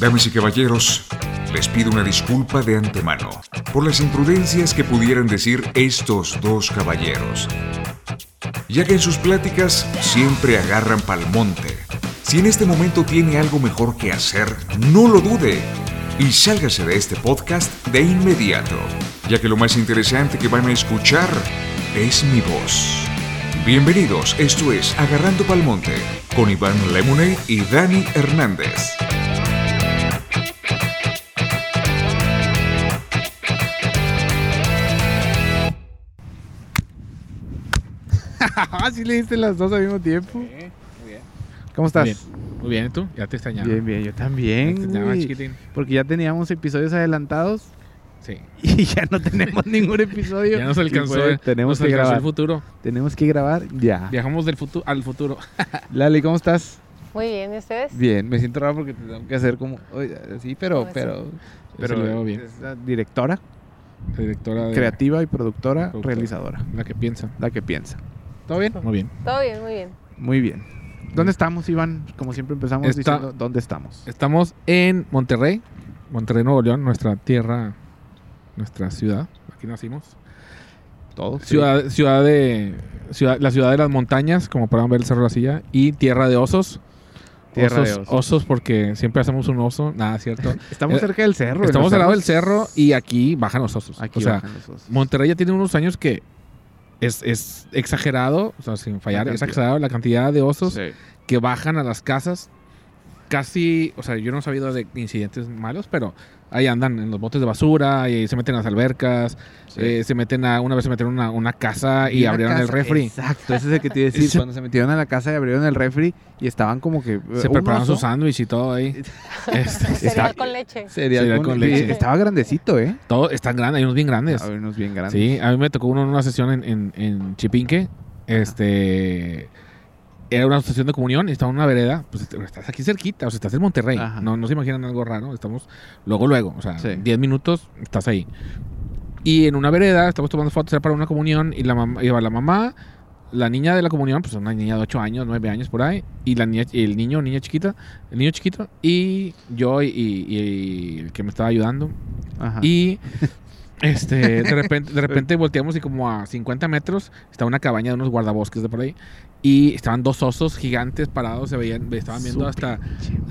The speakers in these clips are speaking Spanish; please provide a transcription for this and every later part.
Damas y caballeros, les pido una disculpa de antemano por las imprudencias que pudieran decir estos dos caballeros, ya que en sus pláticas siempre agarran pal monte. Si en este momento tiene algo mejor que hacer, no lo dude y sálgase de este podcast de inmediato, ya que lo más interesante que van a escuchar es mi voz. Bienvenidos, esto es Agarrando Palmonte con Iván Lemonade y Dani Hernández. ¿Sí le diste las dos al mismo tiempo? muy bien. ¿Cómo estás? Bien. Muy bien, ¿y tú? Ya te extrañaba. Bien, bien, yo también. Te extrañaba, güey. chiquitín. Porque ya teníamos episodios adelantados Sí. y ya no tenemos ningún episodio. Ya nos alcanzó, pues, tenemos nos que alcanzó grabar. el futuro. Tenemos que grabar ya. Viajamos del futuro al futuro. Lali, ¿cómo estás? Muy bien, ¿y ustedes? Bien, me siento raro porque te tengo que hacer como. Sí, pero. Pero, Pero pero lo veo bien. es la directora, La directora de creativa y productora, Productora. realizadora. la que piensa. La que piensa. ¿Todo bien? Muy bien. Todo bien, muy bien. Muy bien. ¿Dónde estamos, Iván? Como siempre empezamos Está- diciendo, ¿dónde estamos? Estamos en Monterrey, Monterrey, Nuevo León, nuestra tierra, nuestra ciudad. Aquí nacimos. Todos. Ciudad, ciudad de, ciudad, la ciudad de las montañas, como podrán ver el Cerro de la Silla, y tierra de osos. Tierra osos, de osos. osos porque siempre hacemos un oso. Nada, cierto. Estamos Eh, cerca del cerro. Estamos al lado del cerro y aquí bajan los osos. Aquí o sea, bajan los osos. Monterrey ya tiene unos años que es, es exagerado, o sea, sin fallar, La es exagerado la cantidad de osos Sí. que bajan a las casas. Casi, o sea, yo no he sabido de incidentes malos, pero ahí andan en los botes de basura y se meten a las albercas, Sí. eh, se meten a, una vez se metieron a una, una casa y una abrieron el refri. Exacto, ese es el que te iba a decir. Cuando se metieron a la casa y abrieron el refri y estaban como que. Se un prepararon su sándwich y todo ahí. Este, Cereal con leche. Cereal, Cereal con, con leche. leche. Estaba grandecito, ¿eh? todo están grandes, hay unos bien grandes. A ver, unos bien grandes. Sí, a mí me tocó uno en una sesión en, en, en Chipinque. Este. Era una sesión de comunión y estaba en una vereda. Pues estás aquí cerquita, o sea, estás en Monterrey. Ajá. No, no se imaginan algo raro. Estamos luego, luego. O sea, Sí. 10 minutos estás ahí. Y en una vereda, estamos tomando fotos, era para una comunión. Y la mamá, iba la mamá, la niña de la comunión, pues una niña de 8 años, 9 años por ahí. Y la niña, el niño niña chiquita, el niño chiquito. Y yo y, y- y el que me estaba ayudando. Ajá. Y este, de repente, de repente volteamos y como a 50 metros está una cabaña de unos guardabosques de por ahí. Y estaban dos osos gigantes parados, se veían, estaban viendo hasta,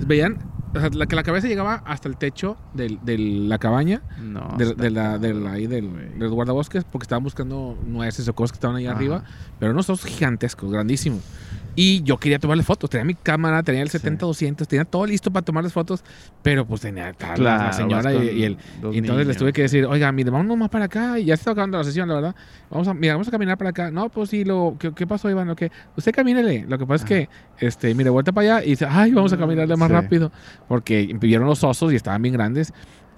veían, o sea, la, que la cabeza llegaba hasta el techo del- de la cabaña, No. de, de la, de la- ahí del, de los guardabosques, porque estaban buscando nueces o cosas que estaban ahí Ajá. arriba, pero unos osos gigantescos, grandísimos. Y yo quería tomarle fotos, tenía mi cámara, tenía el Sí. 70-200, tenía todo listo para tomarles fotos, pero pues tenía Claro, la señora y, y el, y entonces les niños. tuve que decir, oiga, mire, vámonos más para acá. Y ya se está acabando la sesión, la verdad. Vamos a, mira, vamos a caminar para acá. No, pues sí, lo, ¿qué, qué pasó, Iván? Lo que, usted camínele. Lo que pasa es que, este, mire, vuelta para allá y dice, ay, vamos a caminarle más Sí. rápido. Porque vieron los osos y estaban bien grandes.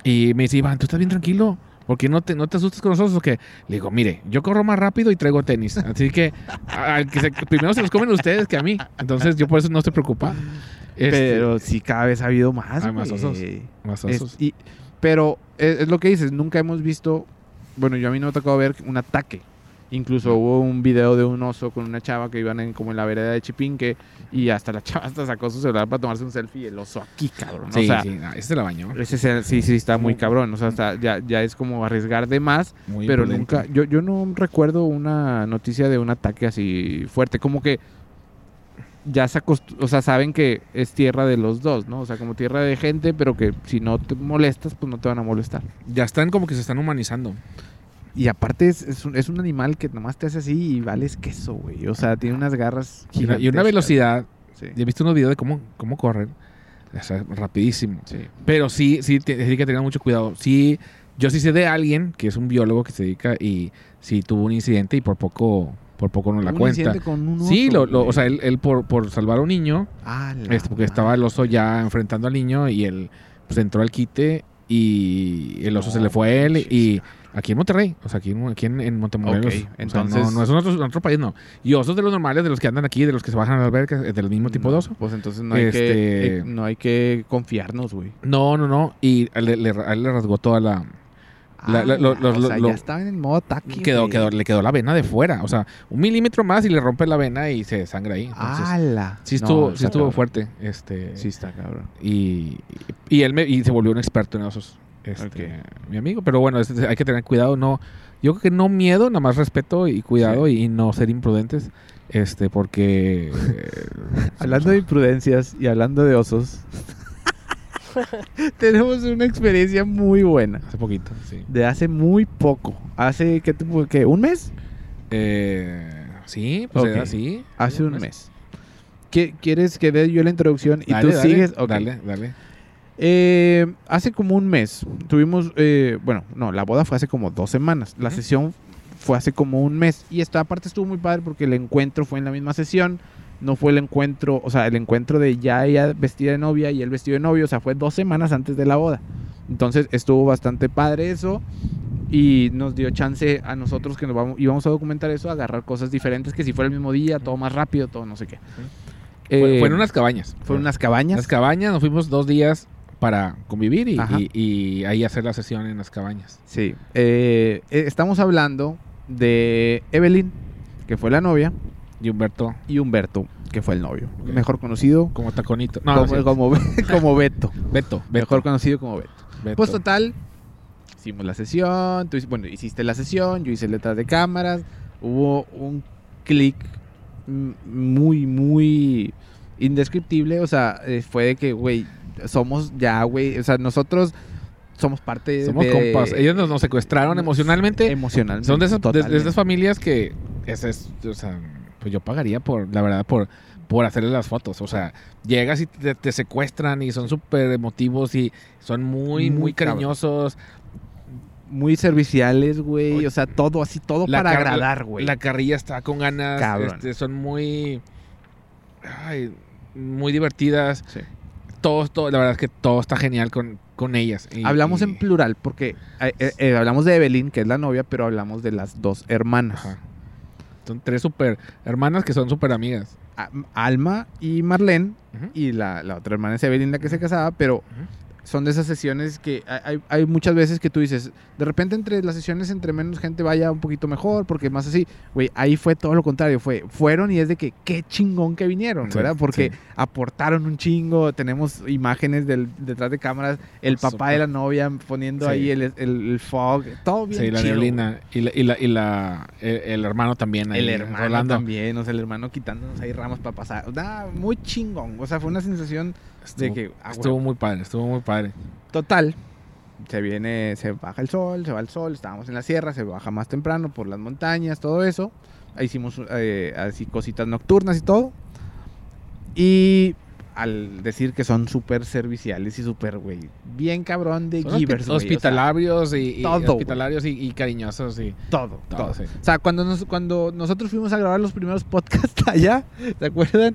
Y me dice, Iván, tú estás bien tranquilo. ¿Por qué no te, no te asustas con los osos? Que le digo, mire, yo corro más rápido y traigo tenis. Así que, al que se- primero se los comen ustedes que a mí. Entonces, yo por eso no estoy preocupado. Este, Pero sí, cada vez ha habido más. Hay más osos. más Es- osos. y- pero es, es lo que dices, nunca hemos visto, bueno, yo a mí no me ha tocado ver un ataque. Incluso hubo un video de un oso con una chava que iban en, como en la vereda de Chipinque y hasta la chava hasta sacó su celular para tomarse un selfie y el oso aquí, cabrón. Sí, o sea, sí, se la bañó. ese es- sí, sí está muy cabrón. O sea, está- ya, ya es como arriesgar de más, Muy pero nunca, yo, yo no recuerdo una noticia de un ataque así fuerte. Como que ya se o sea, saben que es tierra de los dos, ¿no? O sea, como tierra de gente, pero que si no te molestas, pues no te van a molestar. Ya están como que se están humanizando. Y aparte es, es, un, es un animal que nomás te hace así y vales queso, güey. O sea, tiene unas garras una, y una gigantescas. velocidad. Sí. He visto unos videos de cómo, cómo corren. O sea, rapidísimo. Sí. Pero sí, sí, sí que tengan mucho cuidado. Sí, yo sí sé de alguien que es un biólogo que se dedica y sí tuvo un incidente y por poco, por poco no la Un cuenta. incidente con un Sí, oso, lo, lo- güey. o sea, él, él por, por salvar a un niño, Ah, este, porque estaba el oso ya enfrentando al niño y él pues entró al quite y el oso No se le fue a él y aquí en Monterrey, o sea, aquí en, aquí en, en Montemorelos. Ok, o sea, entonces- no, no es en otro, otro país, no. Y osos de los normales, de los que andan aquí, de los que se bajan a las albercas, eh, del mismo tipo de oso. Pues entonces no hay, Este- que, eh, no hay que confiarnos, güey. No, no, no. Y le- a él le rasgó toda la, La- la- Ah, lo- o sea, lo- ya estaba en modo ataque. Quedó, quedó, le quedó la vena de fuera. O sea, un milímetro más y le rompe la vena y se sangra ahí. Entonces, ¡Hala! sí estuvo, No, sí estuvo fuerte. Este, Sí está cabrón. y, y él me, y se volvió un experto en osos. Este. Mi amigo. Pero bueno, hay que tener cuidado. No, yo creo que no miedo, nada más respeto y cuidado y, no ser imprudentes. Este, porque. eh, Hablando de imprudencias y hablando de osos, tenemos una experiencia muy buena. Hace poquito, sí. De hace muy poco. Hace, ¿qué, puedo- qué, ¿Un mes? Eh, sí, pues así. Hace un mes. ¿Qué- ¿Quieres que dé yo la introducción y Dale, tú dale, sigues? Ok. Dale, dale. Eh, hace como un mes tuvimos, eh, bueno, no, la boda fue hace como dos semanas. La sesión fue hace como un mes. Y esta parte estuvo muy padre porque el encuentro fue en la misma sesión. No fue el encuentro, o sea, el encuentro de ya ella vestida de novia y él vestido de novio. O sea, fue dos semanas antes de la boda. Entonces estuvo bastante padre eso. Y nos dio chance a nosotros que nos vamos, íbamos a documentar eso, a agarrar cosas diferentes, que si fuera el mismo día, todo más rápido, todo no sé qué. Fue, Eh, fue en unas cabañas. fueron unas cabañas. Las cabañas, nos fuimos dos días para convivir y, Ajá. y- y ahí hacer la sesión en las cabañas. Sí. Eh, eh, estamos hablando de Evelyn, que fue la novia, Y Humberto, y Humberto, que fue el novio. Mejor conocido como taconito. No, no, como, sí. como, como Beto. Beto, Beto. Mejor conocido como Beto. Beto. Pues total, hicimos la sesión. Tú, bueno, hiciste la sesión, yo hice letras de cámaras. Hubo un clic muy, muy indescriptible. O sea, eh, fue de que, güey, somos ya, güey. O sea, nosotros somos parte Somos de... compas. Ellos nos, nos secuestraron emocionalmente. Emocionalmente. Son de esas, de- esas familias que ese es, o sea, pues yo pagaría por, la verdad, por, por hacerles las fotos. O sea, llegas y te, te secuestran y son súper emotivos y son muy, muy, cariñosos. muy serviciales, güey. O sea, todo así, todo la para agradar, güey. La carrilla está con ganas. Este, son muy, ay, muy divertidas. Sí. Todo, todo, la verdad es que todo está genial con, con ellas. Y- Hablamos y- en plural porque eh, eh, eh, hablamos de Evelyn, que es la novia, pero hablamos de las dos hermanas. Ajá. Son tres super hermanas que son súper amigas. A- Alma y Marlene, y la, la otra hermana es Evelyn, la que se casaba, pero son de esas sesiones que hay, hay- muchas veces que tú dices, de repente entre las sesiones, entre menos gente vaya un poquito mejor, porque más así, güey, ahí fue todo lo contrario, fue, fueron y es de que qué chingón que vinieron, Sí, ¿verdad? Porque sí. aportaron un chingo, tenemos imágenes del, detrás de cámaras, el papá de la novia poniendo Sí. ahí el, el, el fog, todo bien Sí, la chido, neblina. Y, la, y, la, y la- el, el hermano también. ahí, El hermano Rolando. también, o sea, el hermano quitándonos ahí ramas para pasar. Nada, muy chingón. O sea, fue una sensación Estuvo, que. ah, estuvo muy padre, estuvo muy padre. Total. Se viene, se baja el sol, se va el sol. Estábamos en la sierra, se baja más temprano por las montañas, todo eso. Hicimos eh, así cositas nocturnas y todo. Y al decir que son súper serviciales y súper, güey, bien cabrón de Son givers, o sea, hospitalarios y, y todo, güey. hospitalarios y, y cariñosos y todo, todo, todo. sí. O sea, cuando, nos, cuando nosotros fuimos a grabar los primeros podcasts allá, ¿se acuerdan?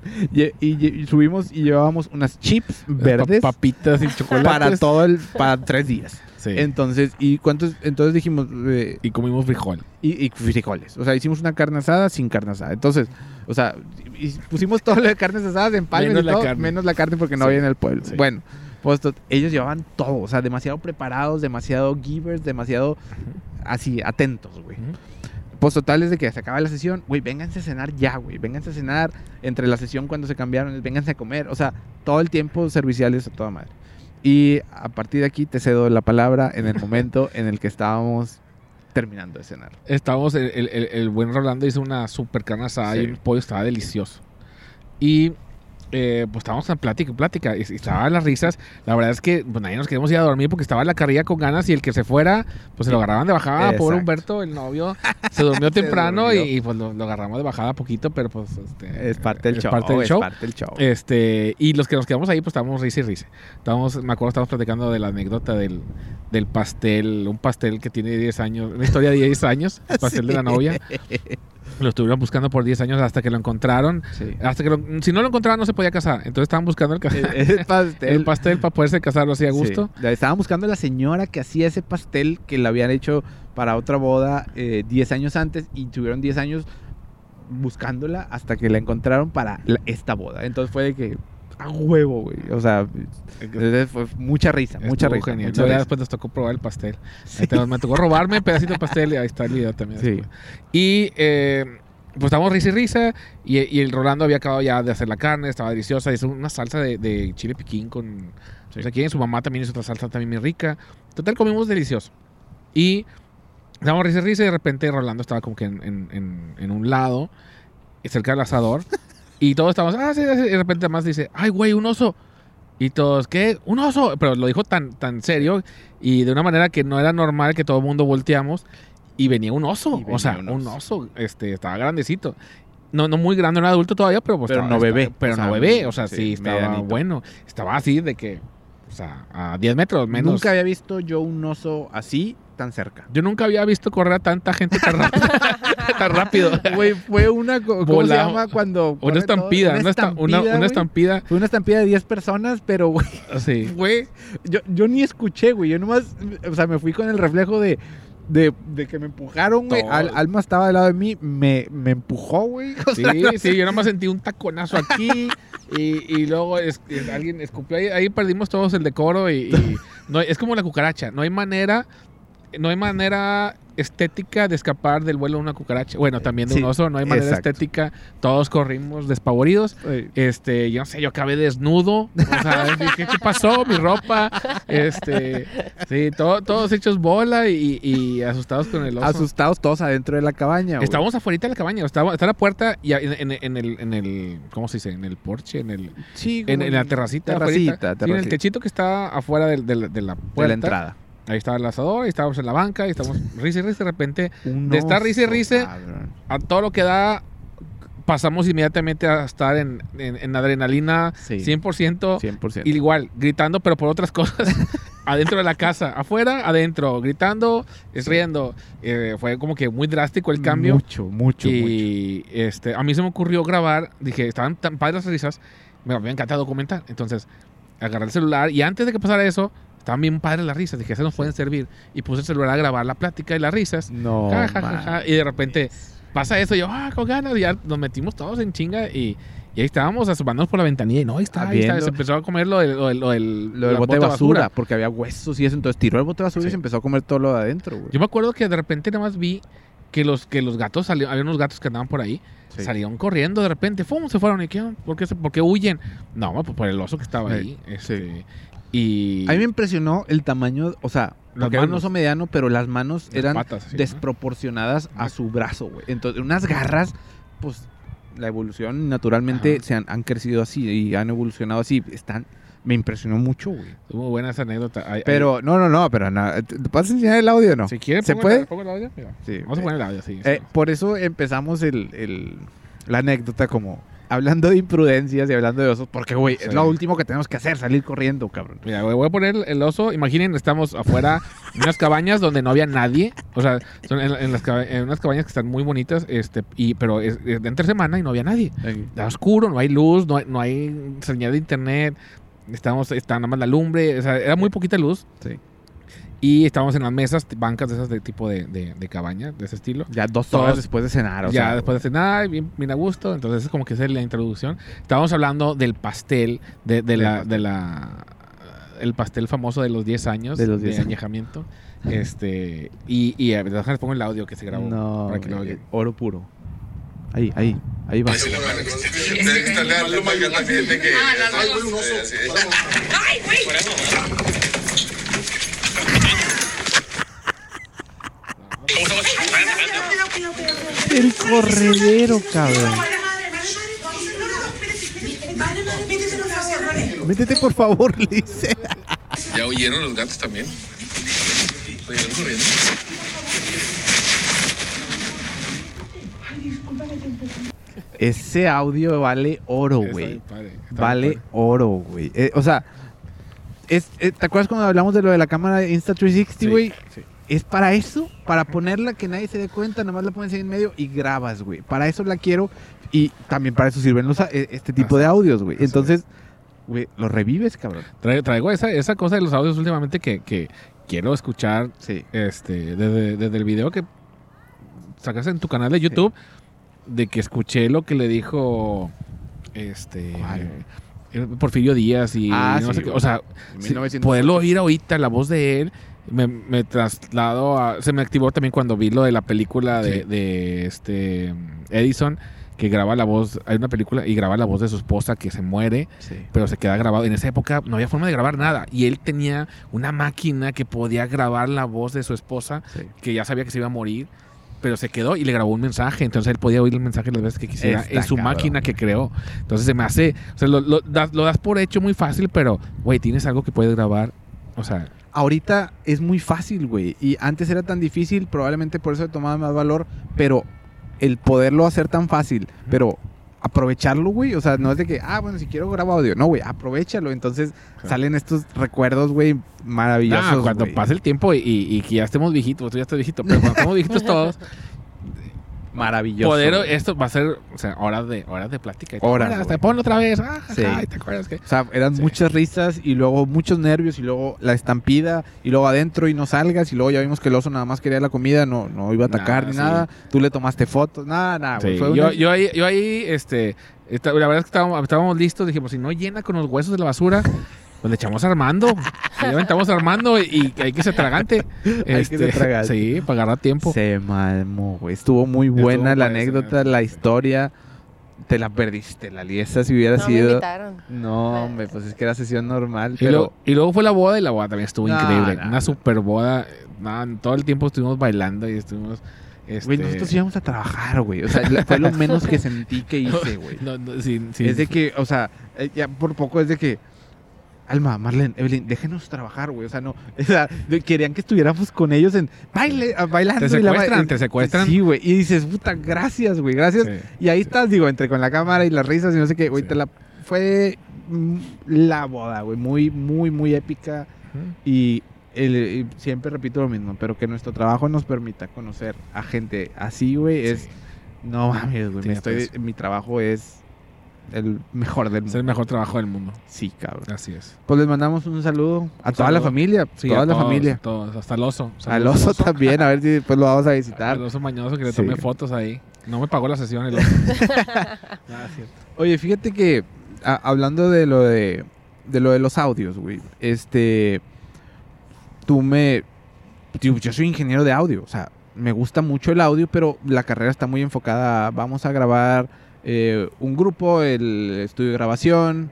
Y, subimos y llevábamos unas chips verdes Pa- papitas y chocolates. para todo el, para tres días. Sí. Entonces, ¿y cuántos? Entonces dijimos, eh, y comimos frijol. y, y frijoles. O sea, hicimos una carne asada sin carne asada. Entonces, o sea, y pusimos todo lo de carnes asadas en palmes Menos y la todo, carne. menos la carne porque no Sí, había en el pueblo. sí. Bueno, pues ellos llevaban todo, o sea, demasiado preparados, demasiado givers, demasiado así, atentos, güey. Ujú. Pues total es de que se acaba la sesión, güey, vénganse a cenar ya, güey, vénganse a cenar entre la sesión cuando se cambiaron, vénganse a comer, o sea, todo el tiempo serviciales a toda madre. Y a partir de aquí te cedo la palabra en el momento en el que estábamos terminando de cenar. Estábamos, el, el- el- buen Rolando hizo una super carne asada y el pollo estaba delicioso. Y eh, pues estábamos en plática plática y, estaban las risas. La verdad es que pues, nadie nos queríamos ir a dormir porque estaba la carrilla con ganas y el que se fuera, pues se lo agarraban de bajada. Pobre. Humberto, el novio, se durmió Se temprano durmió. Y, y, pues lo, lo agarramos de bajada poquito, pero pues este, Es parte del es show. parte del es show. parte del show. Este, y los que nos quedamos ahí, pues estábamos risa y risa. Estábamos, me acuerdo, estábamos platicando de la anécdota del, del pastel, un pastel que tiene 10 años, una historia de 10 años, el pastel de la novia. Lo estuvieron buscando por 10 años hasta que lo encontraron. Sí. Hasta que lo- si no lo encontraban, no se podía casar. Entonces estaban buscando el, El pastel. el pastel para poderse casarlo así a gusto. Sí. Estaban buscando a la señora que hacía ese pastel que le habían hecho para otra boda eh, 10 años antes y tuvieron 10 años buscándola hasta que la encontraron para la- esta boda. Entonces fue de que a huevo, güey. O sea, fue mucha risa, mucha Estuvo risa. genial. mucha risa. después nos tocó probar el pastel. Ahí te- me tocó robarme un pedacito de pastel y ahí está el video también. Sí. después. Y eh, pues estábamos risa y risa. Y, y el Rolando había acabado ya de hacer la carne, estaba deliciosa. Hizo una salsa de, de chile piquín con. Sí. O sea, aquí su mamá también hizo otra salsa también muy rica. Total, comimos delicioso. Y estábamos risa y risa. Y de repente Rolando estaba como que en, en- en- en un lado, cerca del asador. y todos estábamos, ah, sí, sí", Y de repente más dice, ay, güey, un oso. Y todos, ¿qué? ¿Un oso? Pero lo dijo tan, tan serio y de una manera que no era normal que todo el mundo volteamos. Y venía un oso. Venía o sea, un un oso. oso. Este, estaba grandecito. No, no muy grande, no era adulto todavía, pero pues Pero estaba- no bebé. estaba- pero O sea, no bebé. O sea, sí, sí, estaba medianito. bueno. Estaba así de que, o sea, a 10 metros menos. Nunca había visto yo un oso así tan cerca. Yo nunca había visto correr a tanta gente tan rápido. tan rápido. Güey, fue una. ¿Cómo se llama cuando.? Una estampida, una, estampida. Fue una estampida de 10 personas, pero, güey, Sí. güey, yo, yo ni escuché, güey. Yo nomás, o sea, me fui con el reflejo de, de, de que me empujaron, güey. Al- Alma estaba al lado de mí, me, me empujó, güey. O Sí, no sí, sé. yo nomás sentí un taconazo aquí y, y luego es- es- alguien escupió ahí, ahí perdimos todos el decoro y, y no, es como la cucaracha, no hay manera, no hay manera estética de escapar del vuelo de una cucaracha, bueno, también de un oso, no hay manera exacto. estética, todos corrimos despavoridos, este, yo no sé, yo acabé desnudo, o sea, ¿qué pasó? Mi ropa, este, sí, todo- todos hechos bola y, y asustados con el oso. Asustados todos adentro de la cabaña, güey. Estábamos afuera de la cabaña, estaba, está la puerta y en, en- en el, en el, ¿cómo se dice? En el porche, en el, Sí, en, en la terracita. Terracita, en el techito que está afuera del- del- de, la de puerta. la entrada. Ahí estaba el asador, ahí estábamos en la banca, ahí estábamos risa y risa. De repente, Un De estar risa y risa, a todo lo que da, pasamos inmediatamente a estar en, en- en adrenalina Sí. 100%. 100%. Y igual, gritando, pero por otras cosas. adentro de la casa, afuera, adentro, gritando, es riendo. Eh, fue como que muy drástico el cambio. Mucho, mucho, mucho. y este, a mí se me ocurrió grabar, dije, estaban tan padres las risas, me, me encanta documentar. Entonces, agarré el celular y antes de que pasara eso, estaban bien padres las risas, dije, esas nos pueden servir. Y puse el celular a grabar la plática y las risas. No, Ja, ja, ja, man. ja, y de repente pasa eso, y yo, ah, con ganas, y ya nos metimos todos en chinga y, y ahí estábamos asomándonos por la ventanilla y no, ahí está, ahí está, Viendo. se empezó a comer lo del, lo del, lo del, Lo del bote de basura, porque había huesos y eso. Entonces tiró el bote de basura y Sí. se empezó a comer todo lo de adentro, güey. Yo me acuerdo que de repente nada más vi que los, que los gatos salieron, había unos gatos que andaban por ahí, Sí. salieron corriendo de repente, ¡fum! se fueron y ¿qué? ¿Por qué, se- por qué huyen? No, pues por el oso que estaba Sí, ahí. Este, Y A mí me impresionó el tamaño, o sea, Las porque era un manos. oso mediano, pero las manos las eran patas, así, ¿no? desproporcionadas a su brazo, güey. Entonces, unas garras, pues la evolución naturalmente Ajá. se han, han crecido así y han evolucionado así. Están, me impresionó mucho, güey. Estuvo buena esa anécdota. Hay- Pero, no, no, no, pero nada. ¿Te te puedes enseñar el audio o no? si quieres, ¿Se puede? el- el audio? Mira, Sí. Vamos a poner el audio, sí. Eh, sí. por eso empezamos el, el- la anécdota como hablando de imprudencias y hablando de osos, porque, güey, Sí. es lo último que tenemos que hacer, salir corriendo, cabrón. Mira, voy voy a poner el oso. Imaginen, estamos afuera en unas cabañas donde no había nadie. O sea, son en, en las en unas cabañas que están muy bonitas, este, y, pero es, es de entre semana y no había nadie. Está oscuro, no hay luz, no hay, no hay señal de internet. Estamos, está nada más la lumbre, o sea, era muy poquita luz. Sí. Y estábamos en las mesas, bancas de esas de tipo de, de, de cabaña, de ese estilo. Ya dos Todos- horas después de cenar, o ya sea, después de cenar, bien, bien a gusto. Entonces es como que esa es la introducción. Estábamos hablando del pastel, de, de Del la, pastel. de la el pastel famoso de los 10 años De de, los 10 años. añejamiento. Este, y, y a ver, déjame pongo el audio que se grabó. No, para que lo güey, oigan. oro puro. Ahí, ahí, ahí va. El corredero, cabrón. Métete, por favor, le dice. ¿Ya oyeron los gatos también? Oyeron corriendo. Ese audio vale oro, güey. Vale padre. oro, güey. Eh, o sea, es, eh, ¿te acuerdas cuando hablamos de lo de la cámara Insta360, Sí, güey? sí. Es para eso, para ponerla que nadie se dé cuenta, nada más la pones ahí en medio y grabas, güey. Para eso la quiero y también para eso sirven los, eh, este tipo de audios, güey. Entonces, güey, lo revives, cabrón. Traigo, traigo esa, esa cosa de los audios últimamente que, que quiero escuchar Sí. este, desde, desde el video que sacaste en tu canal de YouTube, de que escuché lo que le dijo este Porfirio Díaz y Ah, no sí, sé qué. O sea, En sí, 1900. poderlo oír ahorita, la voz de él, me, me traslado a... Se me activó también cuando vi lo de la película de, Sí. de este Edison, que graba la voz, hay una película y graba la voz de su esposa que se muere, Sí. pero se queda grabado. En esa época no había forma de grabar nada y él tenía una máquina que podía grabar la voz de su esposa, Sí. que ya sabía que se iba a morir. Pero se quedó y le grabó un mensaje. Entonces él podía oír el mensaje las veces que quisiera Está en su cabrón. máquina que creó. Entonces se me hace. O sea, lo, lo das, lo das por hecho muy fácil, pero, güey, tienes algo que puedes grabar. O sea, Ahorita es muy fácil, güey. Y antes era tan difícil, probablemente por eso le tomaba más valor. Pero el poderlo hacer tan fácil, pero aprovecharlo, güey. O sea, no es de que, ah, bueno, si quiero grabo audio. No, güey, aprovechalo. Entonces Claro. salen estos recuerdos, güey, maravillosos. ah, cuando pase el tiempo y, y- ya estemos viejitos, tú ya estás viejito, pero cuando estemos viejitos todos, Maravilloso. poder, esto va a ser, o sea, horas de, horas de plática. ¿Te Horas, acuerdas? Te ponlo otra vez. Ah, Sí. ¿Te acuerdas que? O sea, eran Sí. muchas risas y luego muchos nervios y luego la estampida y luego adentro y no salgas y luego ya vimos que el oso nada más quería la comida, no, no iba a atacar Nah, ni sí. nada. Tú le tomaste fotos, nada, nada, Fue yo, una- yo ahí, yo ahí, este, la verdad es que estábamos, estábamos listos, dijimos, si no llena con los huesos de la basura, pues le echamos a Armando. Le aventamos a Armando y hay que ser tragante. que ser tragante. Sí, para agarrar tiempo. Se mamó, güey. Estuvo muy Estuvo buena la anécdota, la historia. Te la perdiste, la liesta si hubiera No me sido. invitaron. No, hombre, pues es que era sesión normal, Y, pero. luego, y luego fue la boda y la boda también estuvo No, increíble. no, Una no. super boda. Todo el tiempo estuvimos bailando y estuvimos... Este... Güey, nosotros íbamos a trabajar, güey. O sea, fue lo menos que sentí que hice, güey. No, no, sí, sí. Es de que, o sea, eh, ya por poco es de que. Alma, Marlene, Evelyn, déjenos trabajar, güey. O sea, no. O sea, querían que estuviéramos con ellos en baile, bailando. Te y la- secuestran, te secuestran. Sí, güey. Y dices, puta, gracias, güey, gracias. Sí, Y ahí sí. estás, digo, entre con la cámara y las risas y no sé qué, güey, Sí. te la. Fue mm, la boda, güey. Muy, muy, muy épica. Y, el- siempre repito lo mismo, pero que nuestro trabajo nos permita conocer a gente así, güey, es. Sí. No mames, güey. Sí, me estoy, mi trabajo es el mejor del Es el mundo. mejor trabajo del mundo. Sí, cabrón. Así es. Pues les mandamos un saludo a toda la familia, Sí, toda a la todos, familia. todos, hasta el oso. Al oso también, a ver si después lo vamos a visitar. Al oso mañoso que le Sí. tomé fotos ahí. No me pagó la sesión el oso. Nada, cierto. Oye, fíjate que a- hablando de lo de, de lo de los audios, güey, este, tú me, tío, yo soy ingeniero de audio, o sea, me gusta mucho el audio, pero la carrera está muy enfocada, a, vamos a grabar eh, un grupo, el estudio de grabación,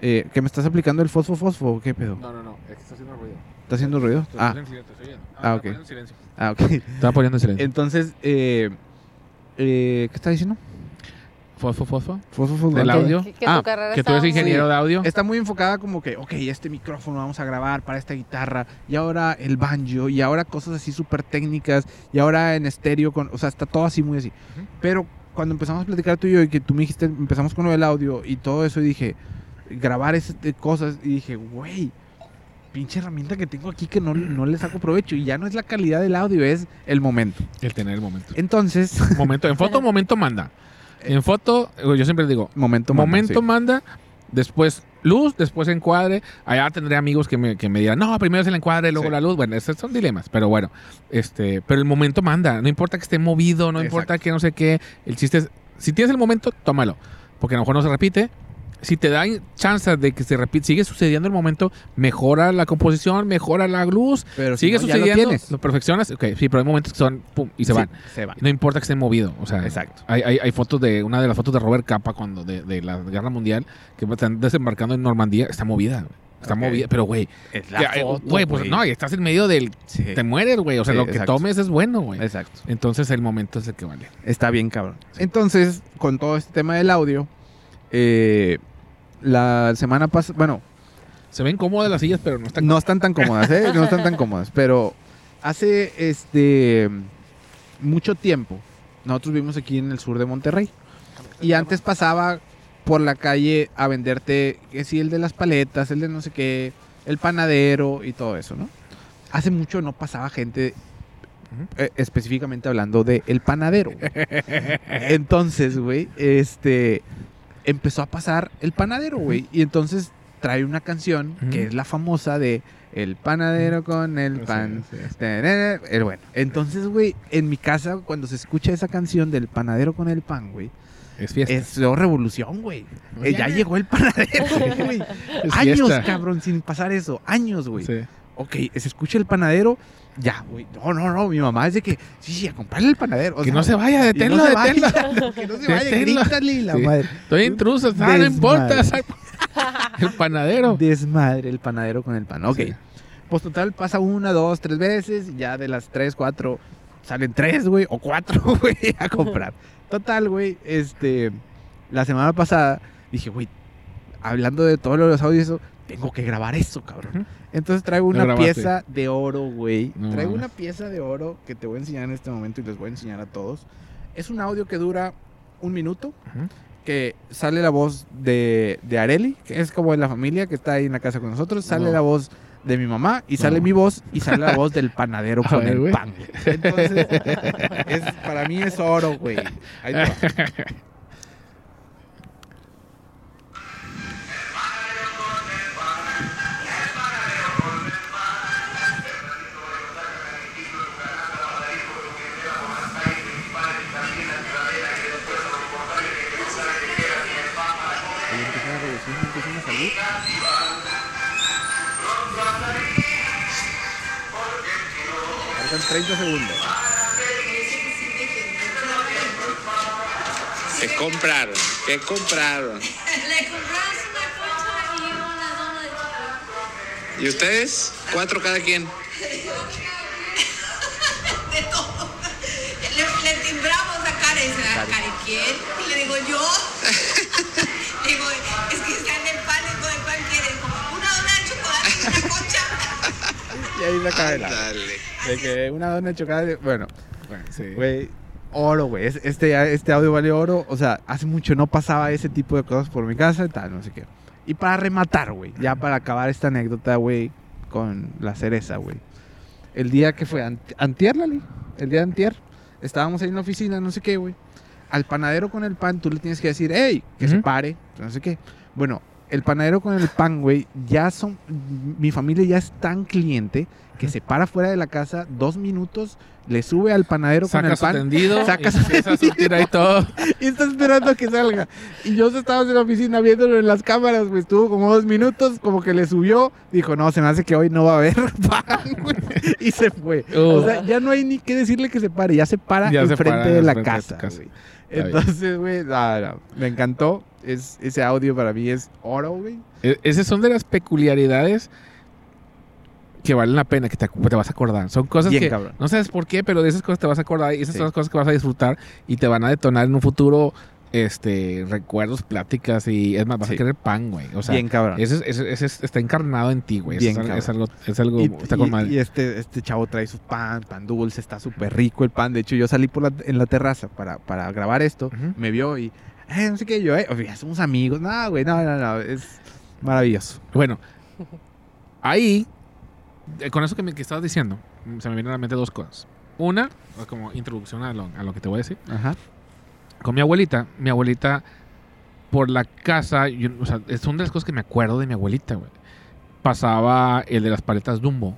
eh, ¿qué me estás aplicando el fosfo fosfo? o ¿Qué pedo? No, no, no. Es que está haciendo ruido. ¿Está haciendo ruido? Estoy Ah, en silencio, estoy oyendo. Ah, estaba ok. poniendo en silencio. ah, ok. Estaba poniendo en silencio. Entonces, eh, eh, ¿qué está diciendo? Fosfo, fosfo. Fosfo fosfo. ¿Del ¿qué? audio? Que, que Ah, tu carrera Que tú eres muy- ingeniero de audio. Está muy enfocada como que, ok, este micrófono vamos a grabar para esta guitarra, y ahora el banjo, y ahora cosas así súper técnicas, y ahora en estéreo, con, o sea, está todo así muy así. Pero cuando empezamos a platicar tú y yo, y que tú me dijiste, empezamos con lo del audio y todo eso, y dije, grabar esas cosas, y dije, güey, pinche herramienta que tengo aquí que no, no le saco provecho, y ya no es la calidad del audio, es el momento. El tener el momento. Entonces, momento. En foto, momento manda. En foto, yo siempre digo, momento, manda, momento sí. manda, después luz, después encuadre. Allá tendré amigos que me, que me dirán, no, primero es el encuadre, luego Sí. la luz. Bueno, esos son dilemas, pero bueno. este Pero el momento manda. No importa que esté movido, no importa que no sé qué. El chiste es, si tienes el momento, tómalo. Porque a lo mejor no se repite. Si te dan chance de que se repite, sigue sucediendo el momento, mejora la composición, mejora la luz, Pero si sigue no, ya lo sucediendo, lo, perfeccionas. Ok, sí, pero hay momentos que son, pum, y se Sí, van. Se van. No importa que estén movido. O sea, Exacto. hay, hay, hay fotos de una de las fotos de Robert Capa cuando de, de la guerra mundial que están desembarcando en Normandía. Está movida. Está movida. Pero, güey, Es que, eh, güey, pues no, estás en medio del. Sí. Te mueres, güey. O sea, Sí, lo que exacto. tomes es bueno, güey. Exacto. Entonces el momento es el que vale. Está bien, cabrón. Entonces, con todo este tema del audio, eh, la semana pasada, bueno, Se ven cómodas las sillas, pero no están. no están tan cómodas, ¿eh? No están tan cómodas, pero hace este mucho tiempo, nosotros vivimos aquí en el sur de Monterrey. Y antes pasaba por la calle a venderte, que sí, el de las paletas, el de no sé qué, el panadero y todo eso, ¿no? Hace mucho no pasaba gente, eh, específicamente hablando de el panadero. Entonces, güey, este, empezó a pasar el panadero, güey. Y entonces trae una canción que es la famosa de El panadero con el pan. sí, sí. Tarara, El bueno. Entonces, güey, en mi casa, cuando se escucha esa canción del panadero con el pan, güey, Es fiesta. Es revolución, güey. Oye. Eh, ya llegó el panadero, güey. Años, cabrón, sin pasar eso. Años, güey. Ok, se escucha el panadero. Ya, güey. No, no, no. Mi mamá es de que, sí, sí, a comprarle el panadero. O Que sea, no se vaya, y no deténlo, deténlo. que no se vaya, Deténlo. grítale la Sí. madre. Estoy intruso, ah, no importa. El panadero. Desmadre el panadero con el pan. Ok. Sí. Pues total, pasa una, dos, tres veces. y Ya de las tres, cuatro, salen tres, güey, o cuatro, güey, a comprar. Total, güey, este. La semana pasada dije, güey, hablando de todos los audios, tengo que grabar eso, cabrón. Entonces traigo una pieza de oro, güey. No traigo una pieza de oro que te voy a enseñar en este momento y les voy a enseñar a todos. Es un audio que dura un minuto, que sale la voz de, de Areli, que es como de la familia que está ahí en la casa con nosotros. Sale la voz de mi mamá y sale mi voz y sale la voz del panadero con ver, el pan. Entonces, es, para mí es oro, güey. Ahí te va. 30 segundos. ¿Qué compraron? ¿Qué compraron? Le compras una concha y una dona de chocolate. ¿Y ustedes? Cuatro cada quien. De todo. Le, le timbramos a Karen. ¿se da? ¿Karen quién? Y le digo yo. digo, es que está en el pan. ¿Con el pan quieres? Una dona de chocolate y una concha. Y ahí se audio. Dale. De que una dona de chocolate. Bueno, Sí. güey. Oro, güey. Es- Este, este audio vale oro. O sea, hace mucho no pasaba ese tipo de cosas por mi casa y tal, no sé qué. Y para rematar, güey. Ya para acabar esta anécdota, güey. Con la cereza, güey. El día que fue ant- antier, Lali. El día de antier. Estábamos ahí en la oficina, no sé qué, güey. Al panadero con el pan, tú le tienes que decir, hey, que se Ujú. pare, no sé qué. Bueno, el panadero con el pan, güey, ya son. Mi familia ya es tan cliente que se para fuera de la casa dos minutos, le sube al panadero con el su pan tendido, saca y su surtir ahí todo. y está esperando a que salga. Y yo estábamos en la oficina viéndolo en las cámaras, güey. Estuvo como dos minutos, como que le subió. Dijo, no, se me hace que hoy no va a haber pan, güey. Y se fue. Uh. O sea, ya no hay ni que decirle que se pare. Ya se para enfrente de la casa. Entonces, güey, no, no, me encantó. Es, ese audio para mí es oro, güey. E- Esas son de las peculiaridades que valen la pena, que te, te vas a acordar. Son cosas Bien, que cabrón. no sabes por qué, pero de esas cosas te vas a acordar y esas Sí. son las cosas que vas a disfrutar y te van a detonar en un futuro este recuerdos, pláticas y es más, vas Sí. a querer pan, güey. O sea, Bien, cabrón. ese, es- ese- ese es- está encarnado en ti, güey. Bien, es, cabrón. es algo, es algo Y, está con y- madre. y este, este chavo trae su pan, pan dulce, está súper rico el pan. De hecho, yo salí por la, en la terraza para, para grabar esto. Ujú. Me vio y, eh, no sé qué, yo, eh, ya somos amigos. No, güey, no, no, no, es maravilloso. Bueno, ahí, eh, con eso que, me, que estabas diciendo, mm, se me vienen a la mente dos cosas. Una, como introducción a lo, a lo que te voy a decir. Ajá. Con mi abuelita, mi abuelita, por la casa, yo- o sea, es una de las cosas que me acuerdo de mi abuelita, güey. Pasaba el de las paletas Dumbo.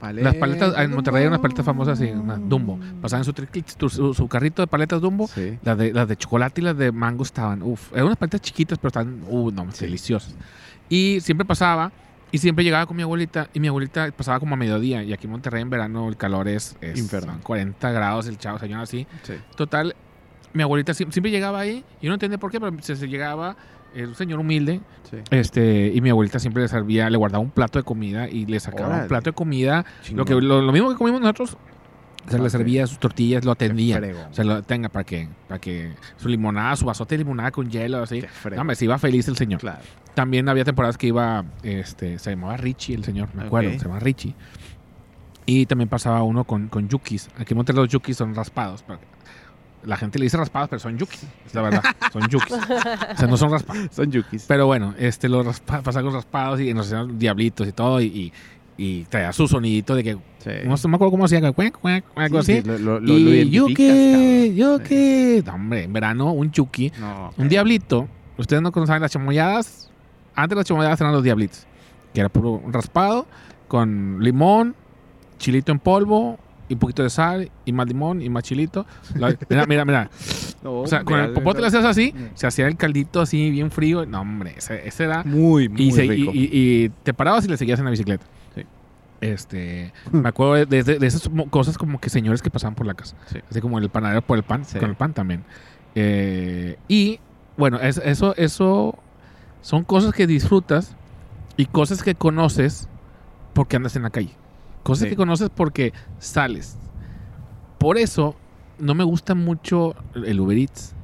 Las paletas, en Monterrey hay unas paletas famosas así, una Dumbo. Pasaban su, su, su- carrito de paletas Dumbo. Sí. Las de, las de chocolate y las de mango estaban, uff, eran unas paletas chiquitas, pero estaban, uh, no, Sí. deliciosas. Y siempre pasaba, y siempre llegaba con mi abuelita, y mi abuelita pasaba como a mediodía, y aquí en Monterrey en verano el calor es, es Infernal. son 40 grados, el chavo, señor así. Sí. Total, mi abuelita sie- siempre, llegaba ahí, y yo no entendía por qué, pero se, se llegaba, eh, un señor humilde, Sí. este, y mi abuelita siempre le servía, le guardaba un plato de comida, y le sacaba Órale. un plato de comida, lo, que, lo, lo mismo que comimos nosotros, se le servía sus tortillas, lo atendía. O sea, lo tenga para que, para que su limonada, su vasote de limonada con hielo, así. No, hombre, se iba feliz el señor. Claro. También había temporadas que iba, este, se llamaba Richie el señor, me acuerdo, se llamaba Richie. Y también pasaba uno con, con yukis. Aquí en Monterrey los yukis son raspados. La gente le dice raspados, pero son yukis. Es la verdad, son yukis. O sea, no son raspados. Son yukis. Pero bueno, este, los raspa- pasaba con raspados y nos hacían diablitos y todo. Y, y, y traía su sonidito de que, Sí. no, me acuerdo cómo hacía, cuac, cuac, algo Sí, así. sí, lo, lo, lo, lo Y yuki, yuki. No, hombre, en verano, un yuki. Un diablito. Ustedes no conocen las chamoyadas. Antes las chamoyadas eran los diablitos. Que era puro raspado con limón, chilito en polvo y un poquito de sal y más limón y más chilito. La- mira, mira, mira. No, O sea, con el popote le hacías así, Mm. se hacía el caldito así bien frío. No, hombre, ese, ese era. Muy, muy Y, se- rico. y- y te parabas y le seguías en la bicicleta. Sí. Este, me acuerdo de, de- de esas cosas como que señores que pasaban por la casa. Sí. Así como el panadero por el pan, Sí. con el pan también. Eh, y bueno, es- eso, eso son cosas que disfrutas y cosas que conoces porque andas en la calle. Cosas Sí. que conoces porque sales. Por eso no me gusta mucho el Uber Eats.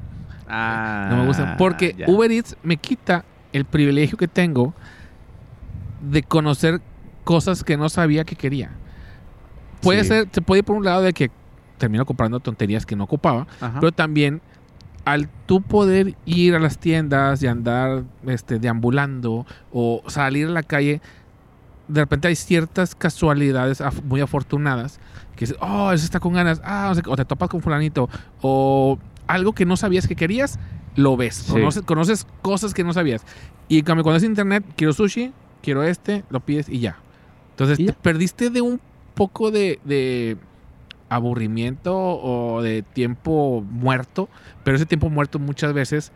Ah, No me gusta. Porque ya. Uber Eats me quita el privilegio que tengo de conocer cosas que no sabía que quería. Puede Sí. ser, se puede ir por un lado de que termino comprando tonterías que no ocupaba, Ajá. pero también al tú poder ir a las tiendas y andar este, deambulando o salir a la calle, de repente hay ciertas casualidades af- muy afortunadas que dices, oh, ese está con ganas, ah, o te topas con fulanito, o algo que no sabías que querías, lo ves, Sí. conoces, conoces cosas que no sabías. Y cuando es internet, quiero sushi, quiero este, lo pides y ya. Entonces, Y te perdiste de un poco de, de aburrimiento o de tiempo muerto, pero ese tiempo muerto muchas veces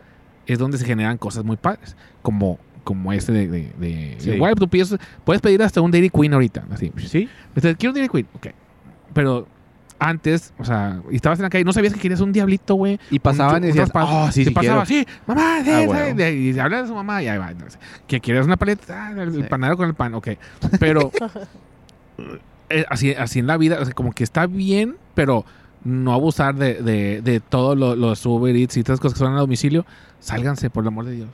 es donde se generan cosas muy padres, como como este de, de, de- Sí. de Wipe, tú pides- puedes pedir hasta un Dairy Queen ahorita, así. Sí. Entonces, quiero un Dairy Queen, ok. Pero antes, o sea, y estabas en la calle, no sabías que querías un diablito, güey. Y pasaban Un- y decías, oh, sí, Y sí pasaba, quiero. sí, mamá, sí, Ah, sí", huevo. y, y habla de su mamá y ahí va. entonces, que quieres una paleta, ah, el, Sí. panadero con el pan, ok. Pero eh, así, así en la vida, o sea, como que está bien, pero no abusar de, de, de todos lo- los Uber Eats y todas las cosas que son a domicilio. Sálganse, por el amor de Dios.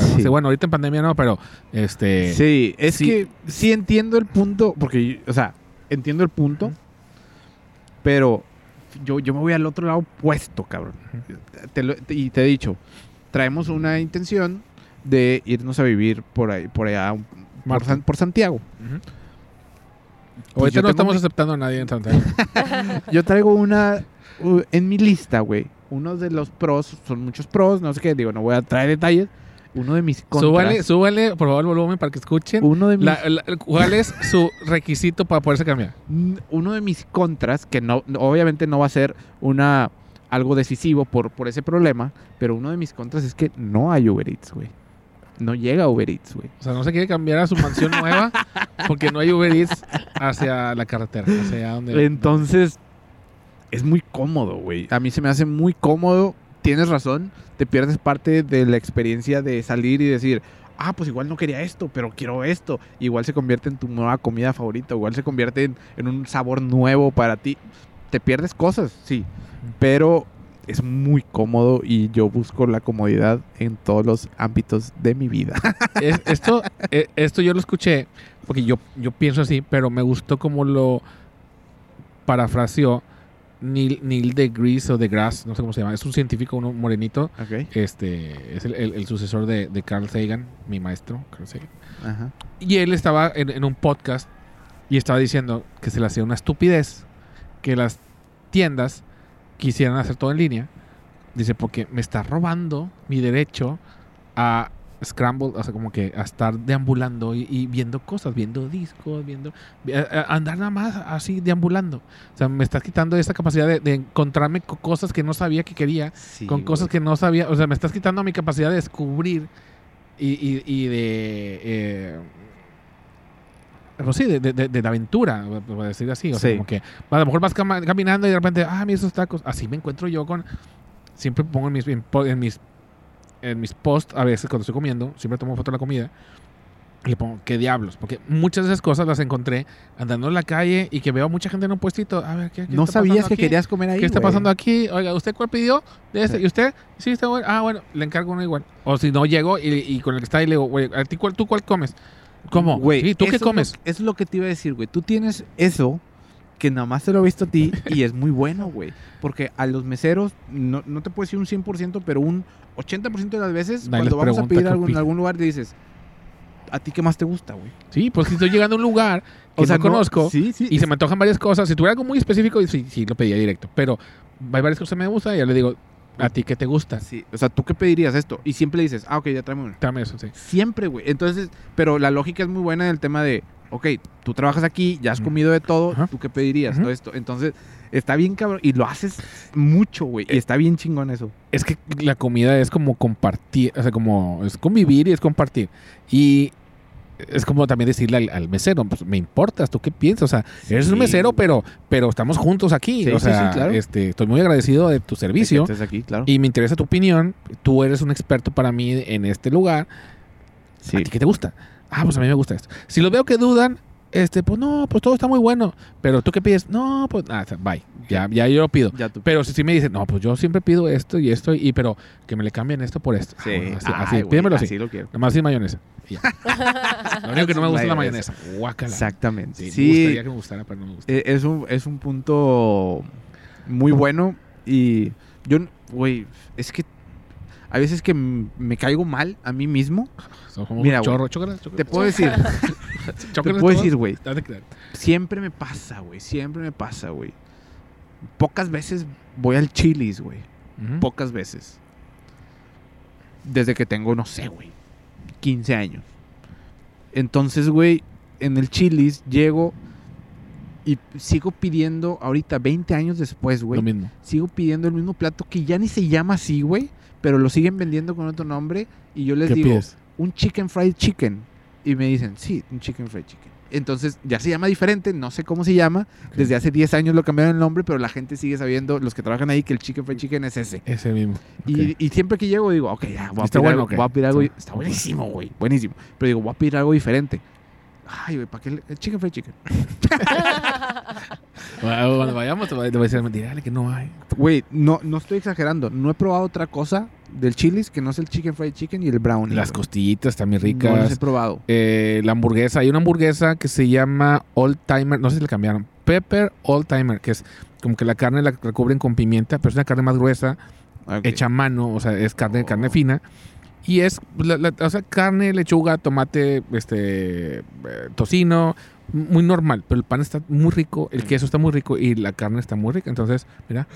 Sí. Bueno, ahorita en pandemia no, pero este. Sí, es sí. que sí entiendo el punto, porque, o sea, entiendo el punto, pero yo, yo me voy al otro lado opuesto, cabrón. Te lo- y te he dicho, traemos una intención de irnos a vivir por ahí, por allá, por. San- por Santiago. Pues Ahorita no estamos mi- aceptando a nadie en Santiago. Yo traigo una uh, en mi lista, güey. Uno de los pros, son muchos pros, no sé qué, digo, no voy a traer detalles. Uno de mis contras. súbale, súbale, por favor, el volumen para que escuchen. Uno de mis La- la- ¿Cuál es su requisito para poderse cambiar? Uno de mis contras, que no, obviamente no va a ser una algo decisivo por, por ese problema, pero uno de mis contras es que no hay Uber Eats, güey. No llega Uber Eats, güey. O sea, no se quiere cambiar a su mansión nueva porque no hay Uber Eats hacia la carretera. Hacia donde, Entonces, es muy cómodo, güey. A mí se me hace muy cómodo. Tienes razón, te pierdes parte de la experiencia de salir y decir, ah, pues igual no quería esto, pero quiero esto. Igual se convierte en tu nueva comida favorita, igual se convierte en, en un sabor nuevo para ti. Te pierdes cosas, sí, pero es muy cómodo y yo busco la comodidad en todos los ámbitos de mi vida. Es- esto, eh, esto yo lo escuché porque yo, yo pienso así, pero me gustó como lo parafraseó Neil, Neil deGrasse o deGrasse, no sé cómo se llama. Es un científico, uno morenito. ok. Este es el, el- el sucesor de, de Carl Sagan, mi maestro, Carl Sagan. Ajá. Y él estaba en, en un podcast y estaba diciendo que se le hacía una estupidez que las tiendas quisieran hacer todo en línea. Dice, porque me está robando mi derecho a scramble, o sea, como que a estar deambulando y, y viendo cosas, viendo discos, viendo... a- a- andar nada más así deambulando. O sea, me estás quitando esa capacidad de, de encontrarme con cosas que no sabía que quería Sí, con cosas que no sabía. O sea, me estás quitando mi capacidad de descubrir y, y- y de. eh, pues sí, de, de- de- aventura, por decir así. O sea, Sí. como que a lo mejor vas caminando y de repente, ah, mira esos tacos. Así me encuentro yo con. Siempre pongo en mis, en, en mis, en mis posts, a veces cuando estoy comiendo, siempre tomo foto de la comida. Y le pongo, ¿qué diablos? Porque muchas de esas cosas las encontré andando en la calle y que veo a mucha gente en un puestito. A ver, ¿qué, qué No está sabías que aquí? querías comer ahí. ¿Qué está güey. pasando aquí? Oiga, ¿usted cuál pidió? De este. ¿Y usted? Sí, está bueno. Ah, bueno, le encargo uno igual. O si no, llego y, y con el que está ahí le digo, güey, ¿a ti cuál, ¿tú cuál comes? ¿Cómo? Güey, Sí, ¿tú qué lo- comes? Eso es lo que te iba a decir, güey. Tú tienes eso que nada más te lo he visto a ti y es muy bueno, güey. Porque a los meseros, no, no te puedo decir un 100%, pero un 80% de las veces, cuando vamos a pedir algo en algún lugar, dices, ¿a ti qué más te gusta, güey? Sí, pues si estoy llegando a un lugar que O sea, no conozco sí, sí. y se me antojan varias cosas. Si tuviera algo muy específico, sí, sí, lo pedía directo. Pero hay varias cosas que me gustan y ya le digo, ¿a ti qué te gusta? Sí, O sea, ¿tú qué pedirías esto? Y siempre dices, ah, ok, ya tráeme uno. Dame eso, sí. Siempre, güey. Entonces, pero la lógica es muy buena en el tema de ok, tú trabajas aquí, ya has comido de todo, Ajá. ¿tú qué pedirías? Ujú. Todo esto. Entonces, está bien cabrón. Y lo haces mucho, güey. Eh, Y está bien chingón eso. Es que la comida es como compartir, o sea, como es convivir y es compartir. Y es como también decirle al, al mesero, pues me importas, ¿tú qué piensas? O sea, eres un Sí. mesero, pero, pero estamos juntos aquí. Sí, o sea, sí, claro. este, estoy muy agradecido de tu servicio Estés aquí, claro. y me interesa tu opinión. Tú eres un experto para mí en este lugar. Sí. ¿A ti qué te gusta? Ah, pues a mí me gusta esto. Si los veo que dudan, este, pues no, pues todo está muy bueno. Pero tú qué pides? No, pues nada, bye. Ya, ya yo lo pido. Ya tú. Pero si sí me dicen, no, pues yo siempre pido esto y esto, y pero que me le cambien esto por esto. Ah, Sí. bueno, así, Ay, así, güey, pídemelo así. Así lo quiero. Nomás sin mayonesa. Y ya. lo único que no me gusta es la Mayonesa. mayonesa. Guácala. Exactamente. Sí, Sí, me gustaría que me gustara, pero no me gusta. e- es, un, es un punto muy bueno. Y yo, n- güey, es que hay veces que me caigo mal a mí mismo. Mira, güey, chorro, chócalas, Te puedo decir, te puedo decir, güey, siempre me pasa, güey. Siempre me pasa, güey. Pocas veces voy al Chili's, güey. Pocas veces. Desde que tengo, no sé, güey, 15 años. Entonces, güey, en el Chili's llego y sigo pidiendo, ahorita, 20 años después, güey, Lo mismo. sigo pidiendo el mismo plato que ya ni se llama así, güey, pero lo siguen vendiendo con otro nombre y yo les ¿Qué digo, pides? un chicken fried chicken. Y me dicen, sí, un chicken fried chicken. Entonces ya se llama diferente, no sé cómo se llama. Desde hace 10 años lo cambiaron el nombre, pero la gente sigue sabiendo, los que trabajan ahí, que el chicken fried chicken es ese. Ese mismo. Y, y siempre que llego digo, ok, ya, voy a ¿Está pedir bueno algo. o qué? voy a pedir algo Está buenísimo, güey, buenísimo. Pero digo, voy a pedir algo diferente. Ay, güey, ¿para qué? le- el chicken fried chicken. Cuando vayamos, te voy a decir mentira, dale que no hay. Güey, no, no estoy exagerando. No he probado otra cosa del Chili's que no es el chicken fried chicken y el brownie. Las güey. costillitas también No ricas. las he probado. Eh, la hamburguesa, hay una hamburguesa que se llama Old Timer, no sé si le cambiaron, Pepper Old Timer, que es como que la carne la recubren con pimienta, pero es una carne más gruesa, Ok. hecha a mano, o sea, es carne, Oh. carne fina. Y es, la- la- o sea, carne, lechuga, tomate, este, eh, tocino, muy normal, pero el pan está muy rico, el queso está muy rico y la carne está muy rica. Entonces, mira,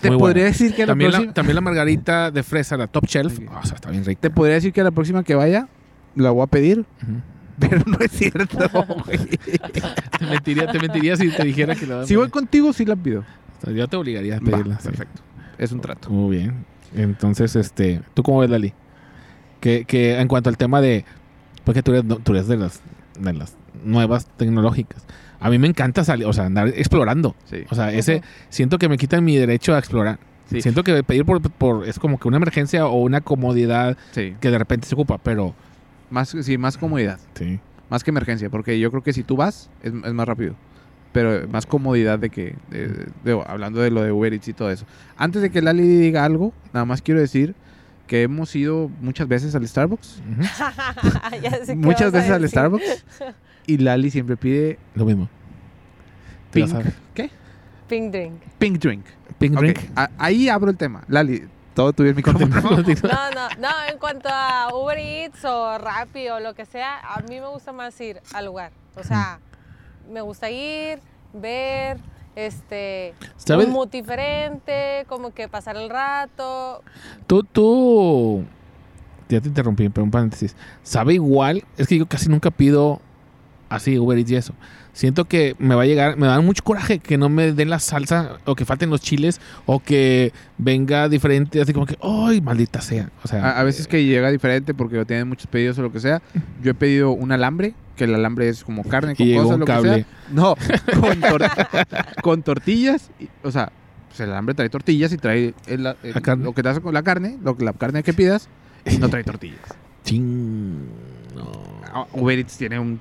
Te muy podría buena. decir que a la también la, próxima... también la margarita de fresa, la top shelf, o sea, está bien rica. Te podría decir que a la próxima que vaya la voy a pedir, pero no es cierto, güey. Te mentiría, te mentiría si te dijera que la si voy contigo, sí la pido. Yo te obligaría a Va, pedirla. sí. perfecto. Es un trato. Muy bien. Entonces, este, ¿tú cómo ves, Lali? Que, que en cuanto al tema de, porque tú eres, no- tú eres de las, de las nuevas tecnológicas. A mí me encanta salir, o sea, andar explorando. Sí. O sea, ese, siento que me quitan mi derecho a explorar. Sí. Siento que pedir por, por, es como que una emergencia o una comodidad Sí. que de repente se ocupa, pero, Más, sí, más comodidad. sí. Más que emergencia. Porque yo creo que si tú vas, es, es más rápido. Pero más comodidad de que... de- de- hablando de lo de Uber Eats y todo eso. Antes de que Lali diga algo, nada más quiero decir que hemos ido muchas veces al Starbucks. Muchas veces al. Starbucks. Y Lali siempre pide Lo mismo. Te pink... ¿Qué? Pink drink. Pink drink. Pink drink. a- ahí abro el tema. Lali, todo tuyo el micrófono. No, no, no, en cuanto a Uber Eats o Rappi o lo que sea, a mí me gusta más ir al lugar. O sea, me gusta ir, ver, este, ¿Sabes? un mood diferente, como que pasar el rato. Tú, tú. Ya te interrumpí, pero un paréntesis. ¿Sabe igual? Es que yo casi nunca pido así Uber Eats y eso. Siento que me va a llegar, me da mucho coraje que no me den la salsa o que falten los chiles o que venga diferente, así como que, ¡ay, maldita sea! O sea, A, a veces que llega diferente porque tienen muchos pedidos o lo que sea. Yo he pedido un alambre, que el alambre es como carne y con llegó cosas, un lo que cable. sea. No, con, tor- con tortillas. y- o sea, pues el alambre trae tortillas y trae el- el- lo que te hace con la carne, lo, que- la carne que pidas, y no trae tortillas. Ching. No. Ah, Uber Eats tiene un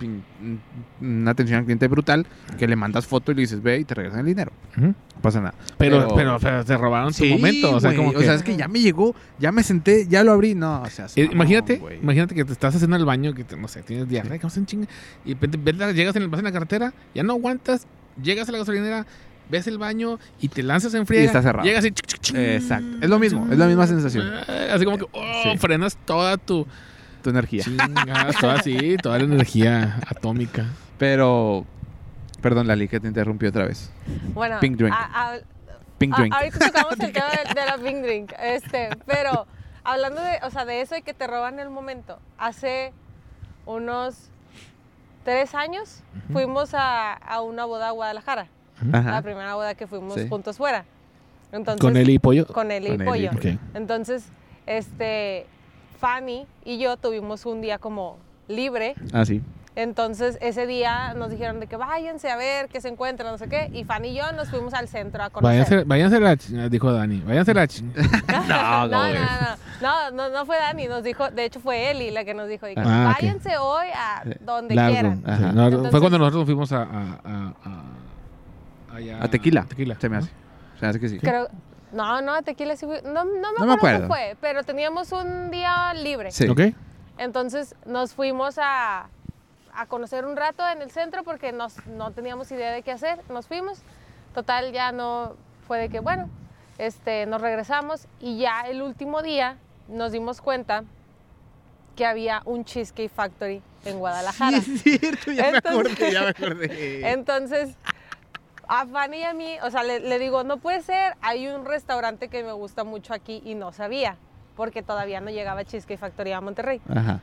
una atención al cliente brutal que le mandas foto y le dices ve y te regresan el dinero. No pasa nada. Pero, Pero- se robaron su momento. O sea, como que. es que ya me llegó, ya me senté, ya lo abrí. No, o sea, Eh, imagínate, imagínate que te estás haciendo el baño, que te- no sé, tienes diarrea, que en chinga, y de repente ves la- llegas en el, vas en la carretera, ya no aguantas, llegas a la gasolinera, ves el baño y te lanzas en friega. Y está cerrado. Llegas y. Exacto. Es lo mismo, es la misma sensación. Así como que oh, Sí. frenas toda tu Tu energía. chingas, toda así, toda la energía atómica. Pero, perdón, Lali, que te interrumpí otra vez. Bueno, Pink drink. a- a- Pink a- drink. ahorita tocamos el tema de, de la pink drink. Este, pero hablando de, o sea, de eso y que te roban el momento. Hace unos tres años fuimos a, a una boda a Guadalajara. Ajá. La primera boda que fuimos Sí. juntos fuera. Entonces, Con Eli y Pollo. Con él y Con Eli, pollo. Entonces, este, Fanny y yo tuvimos un día como libre. Ah, sí. Entonces, ese día nos dijeron de que váyanse a ver, que se encuentran, no sé qué. Y Fanny y yo nos fuimos al centro a conocer. Váyanse, váyanse la ch- dijo Dani. Váyanse la ch- no, no, güey. no, no, no, no fue Dani, nos dijo, de hecho fue Eli la que nos dijo, que Ah, váyanse hoy a donde Largo. quieran. Ajá. Sí, no, Entonces- fue cuando nosotros fuimos a. a, a, a- allá- A tequila. Tequila. Se me hace. Se me hace que sí. Creo, no, no, Tequila sí fui- no, no me No acuerdo, me acuerdo. fue, pero teníamos un día libre. Sí. ¿Ok? Entonces nos fuimos a, a conocer un rato en el centro porque nos, no teníamos idea de qué hacer. Nos fuimos. Total, ya no fue de que, bueno, este, nos regresamos y ya el último día nos dimos cuenta que había un Cheesecake Factory en Guadalajara. Sí, es cierto, ya me acordé, ya me acordé. Entonces, a Fanny y a mí, o sea, le, le digo, no puede ser, hay un restaurante que me gusta mucho aquí y no sabía, porque todavía no llegaba Cheesecake Factory a Monterrey. Ajá.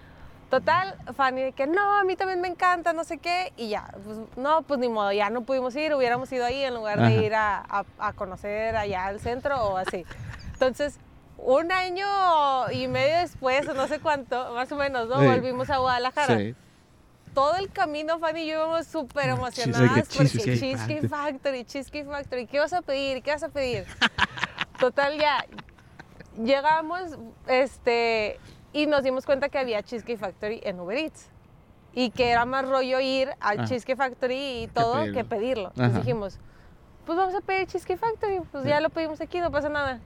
Total, Fanny que no, a mí también me encanta, no sé qué, y ya, pues no, pues ni modo, ya no pudimos ir, hubiéramos ido ahí en lugar Ajá. de ir a, a- a conocer allá al centro o así. Entonces, un año y medio después, no sé cuánto, más o menos, ¿no? Sí. Volvimos a Guadalajara Sí. Todo el camino, Fanny y yo íbamos súper emocionadas porque Cheesecake Cheesecake Factory, Cheesecake Factory, ¿qué vas a pedir? ¿Qué vas a pedir? Total, ya llegamos este, y nos dimos cuenta que había Cheesecake Factory en Uber Eats y que era más rollo ir al Ajá. Cheesecake Factory y todo pedirlo. que pedirlo. Entonces Ajá. dijimos, pues vamos a pedir Cheesecake Factory, pues ya lo pedimos aquí, no pasa nada.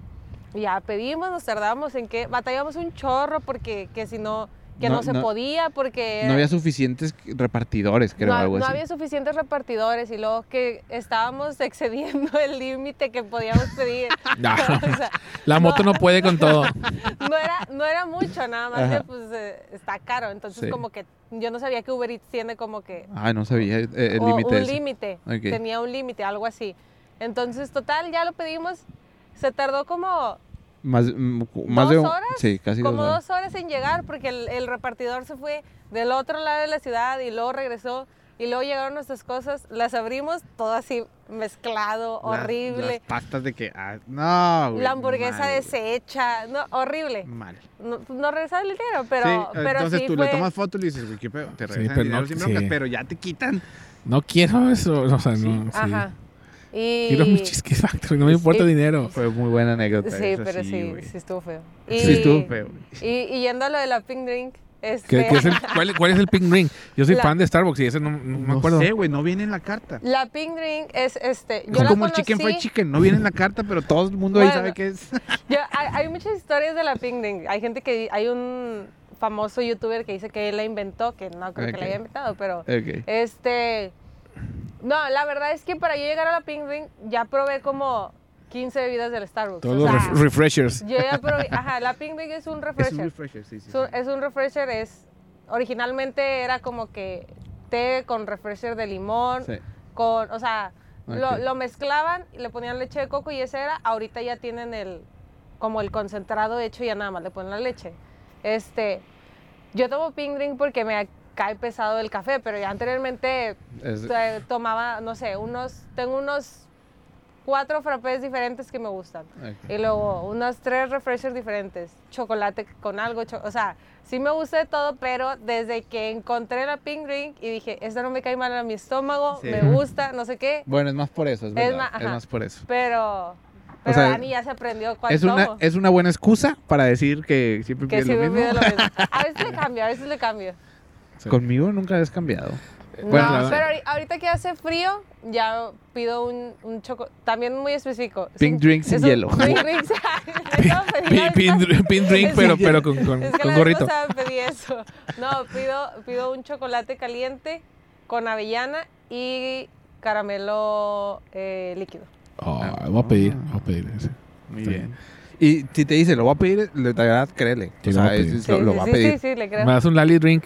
Y ya pedimos, nos tardamos en que batallamos un chorro porque que si no, que no, No, se no- podía porque... No había suficientes repartidores, creo, no, algo no así. había suficientes repartidores y luego que estábamos excediendo el límite que podíamos pedir. No. O sea, La moto no puede con todo. no era, no era mucho, nada más Ajá. que pues eh, está caro. Entonces Sí. como que yo no sabía que Uber Eats tiene como que Ah, no sabía eh, el o límite. un límite. Tenía un límite, algo así. Entonces, total, ya lo pedimos. Se tardó como, Más, mm, más ¿Dos de un- horas? Sí, casi como dos horas. dos horas en llegar porque el, el repartidor se fue del otro lado de la ciudad y luego regresó. Y luego llegaron nuestras cosas, las abrimos, todo así mezclado, Las- horrible. Las pastas de que. ah, no, güey, la hamburguesa mal, deshecha, no, horrible. Mal. No, no regresaba el dinero, pero sí, pero entonces sí tú fue... le tomas foto y le dices, güey, qué pedo. Te Sí, regresan pero el dinero no- sin broncas, sí. pero ya te quitan. No quiero eso. O sea, no. sí. Ajá. Y... Quiero mi Cheesecake Factory. No me importa y- dinero. Fue muy buena anécdota. Sí, eso pero sí, güey. sí estuvo feo. Sí, estuvo feo. Y, y yendo a lo de la Pink Drink, este, ¿Qué- qué es el- cuál, cuál es el Pink Ring? Yo soy La- fan de Starbucks y ese no, no me No acuerdo. sé, güey, no viene en la carta. la Pink Drink es este. Yo Es la como el conocí, chicken fried chicken, no viene en la carta, pero todo el mundo ahí Bueno. sabe qué es. yo- hay, hay muchas historias de la Pink Drink. Hay gente que. Hay un famoso youtuber que dice que él la inventó, que no creo que Ok. la haya inventado, pero. ok. Este. No, la verdad es que para yo llegar a la Pink Drink ya probé como 15 bebidas del Starbucks. Todos o los sea, ref- refreshers. yo ya probé. Ajá, la Pink Drink es un Es refresher. un refresher, sí, sí. Es un, es un refresher, es originalmente era como que té con refresher de limón, Sí. con, o sea, lo, lo mezclaban y le ponían leche de coco y ese era. Ahorita ya tienen el como el concentrado hecho y ya nada más le ponen la leche. Este, yo tomo pink drink porque me cae pesado el café, pero ya anteriormente Es- tomaba, no sé, unos, tengo unos cuatro frappés diferentes que me gustan. ok. Y luego unos tres refreshers diferentes, chocolate con algo, cho- o sea, sí me gusta de todo, pero desde que encontré la Pink Drink y dije, esta no me cae mal a mi estómago, Sí. me gusta, no sé qué, Bueno, es más por eso, es verdad. más- Es, más por eso. pero, pero sea, Dani ya se aprendió cuál Es una, tomo. es una buena excusa para decir que siempre que pides sí lo mismo. pide lo mismo. A veces le cambio, a veces le cambio. Sí. Conmigo nunca has cambiado. No, Bueno, la- pero ahori- ahorita que hace frío, ya pido un, un choco, también muy específico. Es Pink sin es un- hielo. Pink drink sin- No, pedí Pin, ahorita- pin dr- pin drink, pero, pero con, con, Es que con la gorrito. vez pedí eso. No, pido, pido un chocolate caliente con avellana y caramelo eh, líquido. Oh, voy a pedir, voy a pedir ese. Muy Está bien. Y si te dice, lo voy a pedir, de verdad, créele. Sí, o lo voy sea, a es- pedir. es- lo, Sí, lo sí, va a sí, pedir. Sí, sí, le creo. Me das un Lali drink.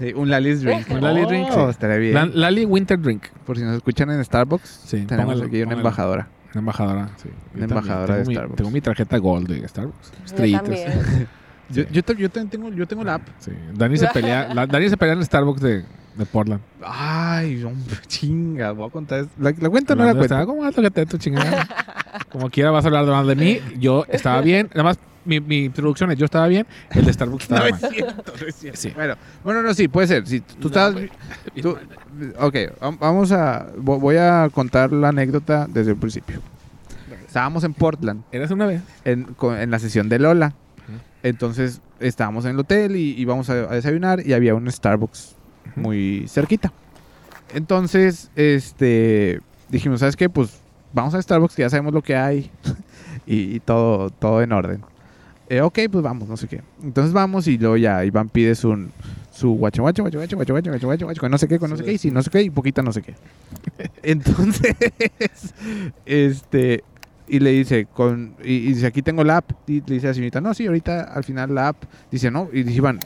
Sí, un Lali's drink. Un Lali drink, sí. Oh, estaría bien. La- Lali Winter Drink. Por si nos escuchan en Starbucks, Sí, tenemos aquí una embajadora. Una embajadora, sí. Una embajadora tengo de mi- Starbucks. Tengo mi tarjeta Gold de Starbucks. Yo Estrellitas. Yo, yo, ta- yo también tengo, yo tengo la app. Sí. Dani se pelea, la- Dani se pelea en Starbucks de de Portland. Ay, hombre, chinga, voy a contar. esto. ¿La, o no la como alto que te tu chingada. Como quiera vas a hablar de mí, yo estaba bien. Nada más mi, mi introducción es yo estaba bien, el de Starbucks No estaba es mal. cierto, no es cierto. Sí. Bueno, bueno, no, sí, puede ser. Si tú estabas. tú- ok, vam- vamos a. vo- Voy a contar la anécdota desde el principio. Estábamos en Portland, ¿Eras una vez? en, en la sesión de Lola. Entonces estábamos en el hotel y íbamos a, a desayunar y había un Starbucks muy cerquita. Entonces, este, dijimos, ¿sabes qué? Pues vamos a Starbucks, que ya sabemos lo que hay y, y todo, todo en orden. Eh, ok, pues vamos, no sé qué. Entonces vamos y luego ya Iván pides un su guacho guacho guacho guacho guacho guacho guacho guacho con no sé qué, con no sé qué, y si no sé qué, y poquita no sé qué. Entonces, este, y le dice, con, y, y dice, aquí tengo la app. Y le dice a la señorita, no, sí, ahorita al final la app. Dice, no, y dice Iván,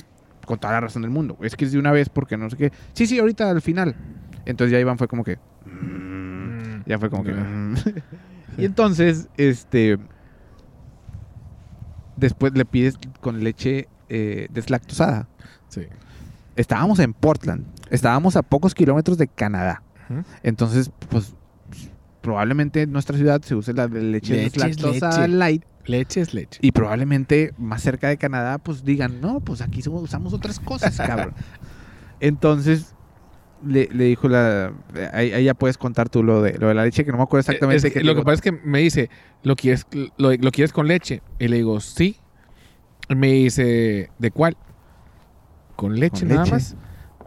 con toda la razón del mundo. Es que es de una vez porque no sé qué. Sí, sí, ahorita al final. Entonces ya Iván fue como que. mm, ya fue como que. Mm. y entonces, este. Después le pides con leche eh, deslactosada. Sí. Estábamos en Portland. Estábamos a pocos kilómetros de Canadá. Entonces, pues. Probablemente en nuestra ciudad se use la de leche, Leche es deslactosada leche. light. Leche es leche. Y probablemente más cerca de Canadá, pues digan, no, pues aquí somos- usamos otras cosas, cabrón. Entonces, le, le dijo la. Ahí, ahí ya puedes contar tú lo de, lo de la leche, que no me acuerdo exactamente. Es que qué lo que pasa es que me dice, ¿lo quieres, lo, lo quieres con leche? Y le digo, sí. Y me dice, ¿de cuál? ¿Con leche ¿Con nada leche? más?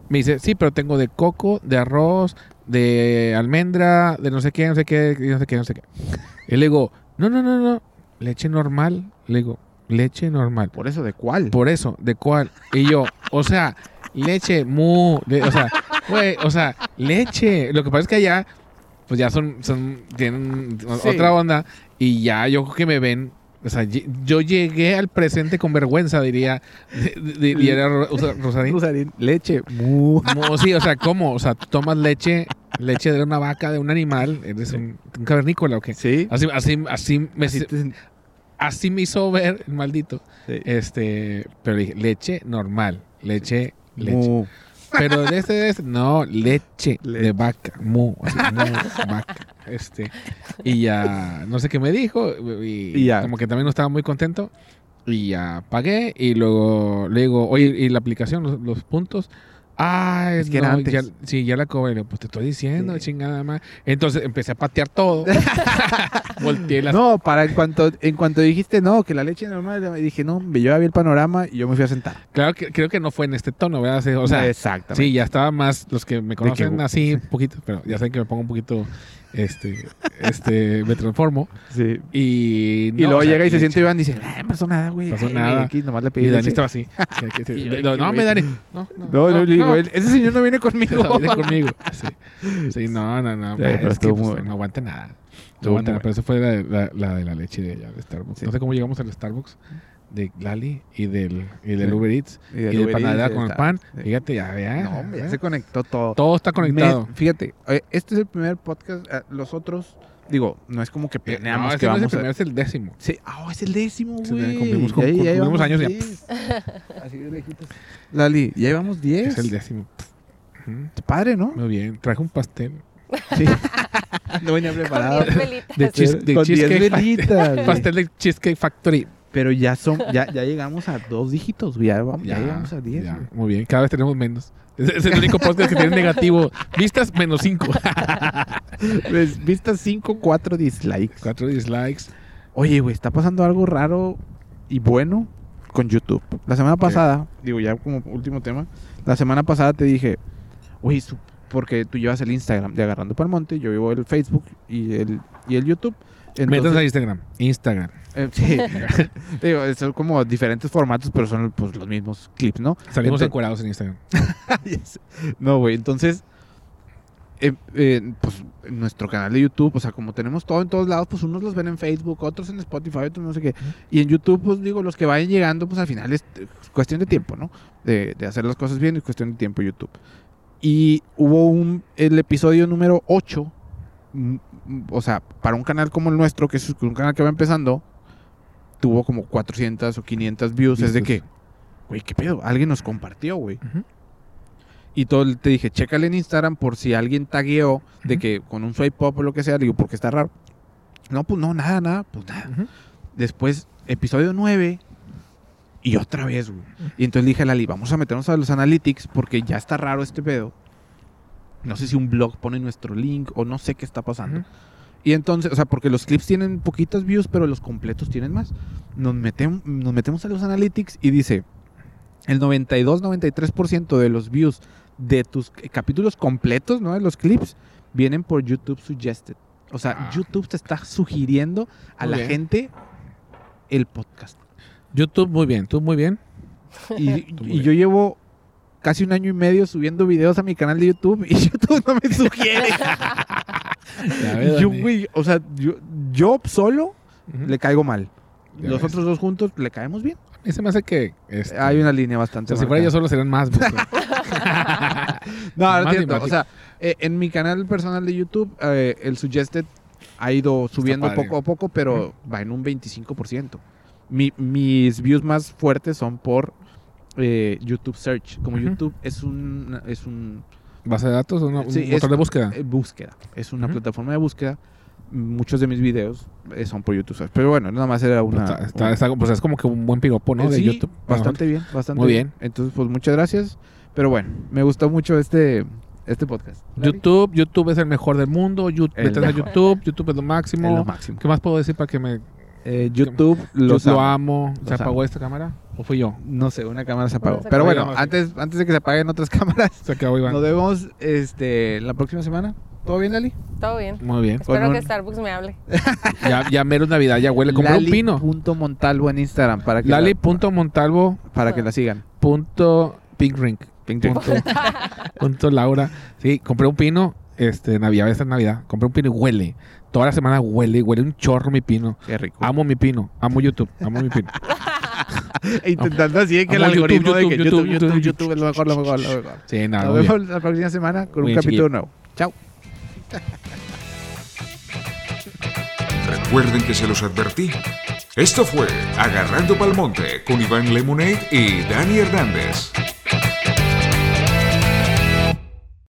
Me dice, sí, pero tengo de coco, de arroz, de almendra, de no sé qué, no sé qué, no sé qué, no sé qué. Y le digo, no, no, no, no, leche normal. Le digo, leche normal. Por eso, ¿de cuál? Por eso, ¿de cuál? Y yo, o sea, leche, mu, de- o sea, güey, o sea, leche. Lo que pasa es que allá, pues ya son, son, tienen Sí. otra onda y ya yo creo que me ven. O sea, yo llegué al presente con vergüenza, diría, di- di- diría Ro- Rosa- Rosarín. Rosarín, leche. Mu. Mu, sí, o sea, ¿cómo? O sea, tú tomas leche, leche de una vaca, de un animal, eres un, un cavernícola o qué. Sí. Así, así, así me, Así te- así me hizo ver el maldito. sí. Este, pero dije, leche normal, leche, leche. Mu. Pero de este, de este, no, leche, de Leche. vaca, mu, así, mu, vaca. Este, y ya, no sé qué me dijo, y, Y ya. como que también no estaba muy contento, y ya pagué, y luego le digo, oye, ¿y la aplicación, los, los puntos? Ah, Es que era antes. ya- sí, ya la cobré. Pues te estoy diciendo, Sí. chingada más. Entonces empecé a patear todo. Volteé las No, para en cuanto, en cuanto dijiste no, que la leche normal, dije no, yo vi el panorama y yo me fui a sentar. Claro que creo que no fue en este tono, ¿verdad? O sea, exactamente. sí, ya estaba más los que me conocen que- así un poquito, pero ya saben que me pongo un poquito este este me transformo Sí. y luego o sea, llega y se leche. siente Iván y dice, "Ah, no pasó nada, güey. Pasó Ay, nada. Aquí nomás le pedí y Dani leche". estaba así. No, me Dani. No, no, No, no, digo, no. "Él- ese señor no viene conmigo. No, viene conmigo. Sí. Sí, no, no, no. Sí, pero es que estuvo pues, bueno. no aguanta nada. No aguanta nada, pero eso fue la, la- la de la leche de ella, de Starbucks. Sí. No sé cómo llegamos al Starbucks de Lali y del, y del. Uber Eats Y y, del Uber panadera con el pan. Sí. Fíjate, ya, ya. No, hombre, ya ya. se conectó todo. Todo está conectado. Me- fíjate, eh, este es el primer podcast. eh, Los otros, digo, no es como que Eh, planeamos no, que no es el vamos a... primero, es el décimo. Sí, ah, es el décimo, Sí, güey. cumplimos Ya- con- ya cumplimos llevamos años ya. 10. Así de lejitos. Lali, ya llevamos 10. Es el décimo. Padre, ¿no? Muy bien. Traje un pastel. Sí. no venía preparado. Con 10 velitas. De, cheese- de Con 10 Cheesecake Factory. velitas. Pastel de Cheesecake Factory. Pero ya son, ya, ya llegamos a dos dígitos. Ya, vamos, ya, llegamos a 10. ya, güey. Muy bien. Cada vez tenemos menos. Es, el único podcast que tiene negativo. Vistas menos 5. Pues, vistas 5, 4 dislikes. 4 dislikes. Oye, güey, está pasando algo raro y bueno con YouTube. La semana pasada, digo ya como último tema, la semana pasada te dije, oye, porque tú llevas el Instagram de Agarrando Palmonte, yo llevo el Facebook y el, y el YouTube. Métanse a Instagram. Instagram. eh, sí, digo, son como diferentes formatos, pero son pues, los mismos clips, ¿no? Salimos encuerados en Instagram. No, güey, entonces, eh, eh, pues en nuestro canal de YouTube, o sea, como tenemos todo en todos lados, pues unos los ven en Facebook, otros en Spotify, otros no sé qué. Y en YouTube, pues digo, los que vayan llegando, pues al final es cuestión de tiempo, ¿no? De, de hacer las cosas bien, es cuestión de tiempo YouTube. Y hubo un, el episodio número 8, mm, mm, o sea, para un canal como el nuestro, que es un canal que va empezando, tuvo como 400 o 500 views. Es de que, güey, ¿qué pedo? Alguien nos compartió, güey. Ujú. Y todo te dije, chécale en Instagram por si alguien tagueó de que con un swipe up o lo que sea. Le digo, porque está raro. No, pues no, nada, nada. Pues nada. Ujú. Después, episodio 9. Y otra vez, güey. Y entonces dije a Lali, vamos a meternos a los analytics porque ya está raro este pedo. No sé si un blog pone nuestro link o no sé qué está pasando. Y entonces, o sea, porque los clips tienen poquitas views, pero los completos tienen más. Nos, metem- nos metemos a los analytics y dice, el 92-93% de los views de tus capítulos completos, ¿no? De los clips, vienen por YouTube Suggested. O sea, Ah. YouTube te está sugiriendo a Muy la bien. gente el podcast. YouTube, muy bien. Tú, muy bien. Y, Muy y bien. yo llevo casi un año y medio subiendo videos a mi canal de YouTube y YouTube no me sugiere. Yo, güey, o sea, yo, yo solo le caigo mal. Ya Los ves. otros dos juntos le caemos bien. A mí se me hace que... este, Hay una línea o bastante. sea, si fuera yo solo serían más. pues, No, no es cierto. O sea, eh, en mi canal personal de YouTube, eh, el Suggested ha ido subiendo poco a poco, pero va en un 25%. Mi- mis views más fuertes son por eh, YouTube Search. Como. YouTube es un, es un ¿Base de datos o una- un Sí, motor es- de búsqueda? eh, búsqueda. Es una plataforma de búsqueda. Muchos de mis videos eh, son por YouTube Search. Pero bueno, nada más era una. Está- está- una- está- pues es como que un buen piropo, ¿no? Eh, De sí, YouTube. Bastante bien, bastante Muy bien. Entonces, pues muchas gracias. Pero bueno, me gustó mucho este, este podcast. YouTube, YouTube es el mejor del mundo. YouTube, El. YouTube, YouTube es lo máximo. es lo máximo. ¿Qué más puedo decir para que me... Eh, YouTube los Yo lo amo. amo. ¿Se Los apagó amo. esta cámara? ¿O fui yo? No sé, una cámara se apagó. se Pero bueno, antes, antes de que se apaguen otras cámaras, Se acabó Iván. nos vemos este, la próxima semana. ¿Todo bien, Lali? Todo bien. Muy bien. Espero un- que Starbucks me hable. Ya, ya mero Navidad, ya huele. Compré un pino. Lali.montalvo en Instagram para que, la, Lali.montalvo. para que la sigan. Punto Pink Ring. Pink Ring. Punto, punto Laura. Sí, compré un pino. Este, Navidad, esta Navidad. Compré un pino y huele. Toda la semana huele, huele un chorro mi pino. Qué rico. Amo mi pino. Amo YouTube. Amo mi pino. Intentando así de que el Amo YouTube, algoritmo de que YouTube, YouTube, YouTube, YouTube, YouTube, es lo mejor, lo mejor, lo mejor. Sí, nada. Nos vemos la próxima semana con Muy un capítulo nuevo. Chao. Recuerden que se los advertí. Esto fue Agarrando Palmonte con Iván Lemonade y Dani Hernández.